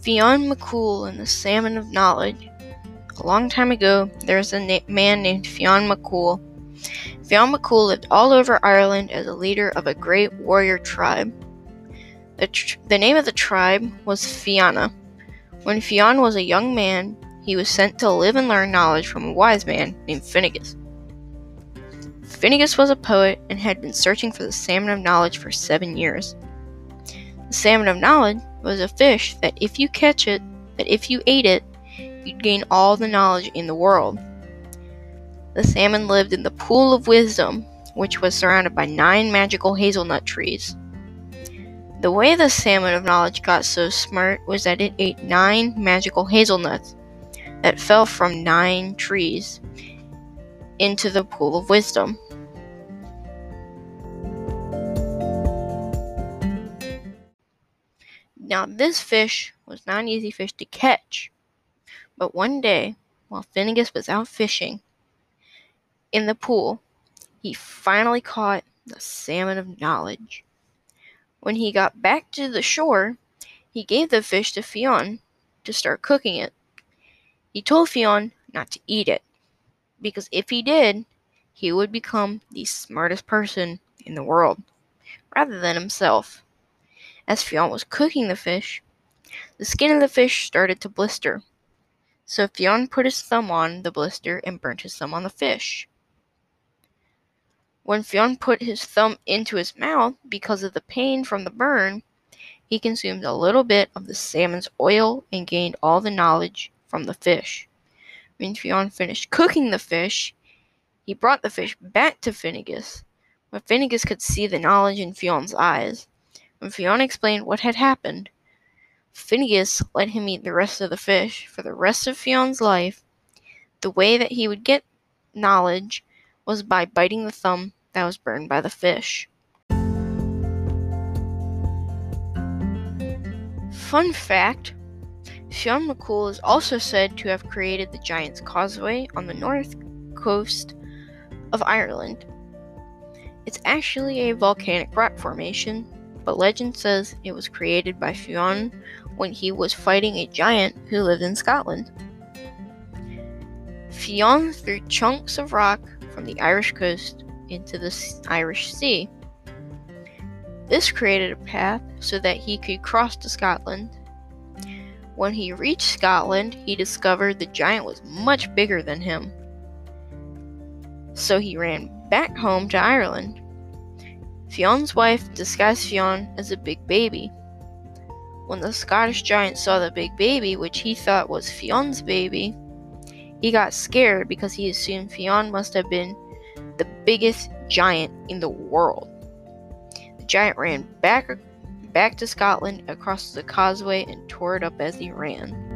Fionn McCool and the Salmon of Knowledge. A long time ago, there was a na- man named Fionn McCool. Fionn McCool lived all over Ireland as a leader of a great warrior tribe. The, tr- the name of the tribe was Fianna. When Fionn was a young man, he was sent to live and learn knowledge from a wise man named Finnegas. Finnegas was a poet and had been searching for the salmon of knowledge for seven years. The salmon of knowledge was a fish that if you catch it, that if you ate it, you'd gain all the knowledge in the world. The salmon lived in the pool of wisdom, which was surrounded by nine magical hazelnut trees. The way the salmon of knowledge got so smart was that it ate nine magical hazelnuts that fell from nine trees into the pool of wisdom. Now, this fish was not an easy fish to catch, but one day, while Finnegas was out fishing in the pool, he finally caught the salmon of knowledge. When he got back to the shore, he gave the fish to Fionn to start cooking it. He told Fionn not to eat it, because if he did, he would become the smartest person in the world, rather than himself. As Fionn was cooking the fish, the skin of the fish started to blister. So Fionn put his thumb on the blister and burnt his thumb on the fish. When Fionn put his thumb into his mouth because of the pain from the burn, he consumed a little bit of the salmon's oil and gained all the knowledge from the fish. When Fionn finished cooking the fish, he brought the fish back to Finnegas, but Finnegas could see the knowledge in Fionn's eyes. When Fionn explained what had happened, Finnegas let him eat the rest of the fish for the rest of Fionn's life. The way that he would get knowledge was by biting the thumb that was burned by the fish. Fun fact Fionn McCool is also said to have created the Giant's Causeway on the north coast of Ireland. It's actually a volcanic rock formation, but legend says it was created by Fionn when he was fighting a giant who lived in Scotland. Fionn threw chunks of rock from the Irish coast into the Irish Sea. This created a path so that he could cross to Scotland. When he reached Scotland, he discovered the giant was much bigger than him. So he ran back home to Ireland. Fionn's wife disguised Fionn as a big baby. When the Scottish giant saw the big baby, which he thought was Fionn's baby, he got scared because he assumed Fionn must have been the biggest giant in the world The giant ran back back to Scotland across the causeway and tore it up as he ran.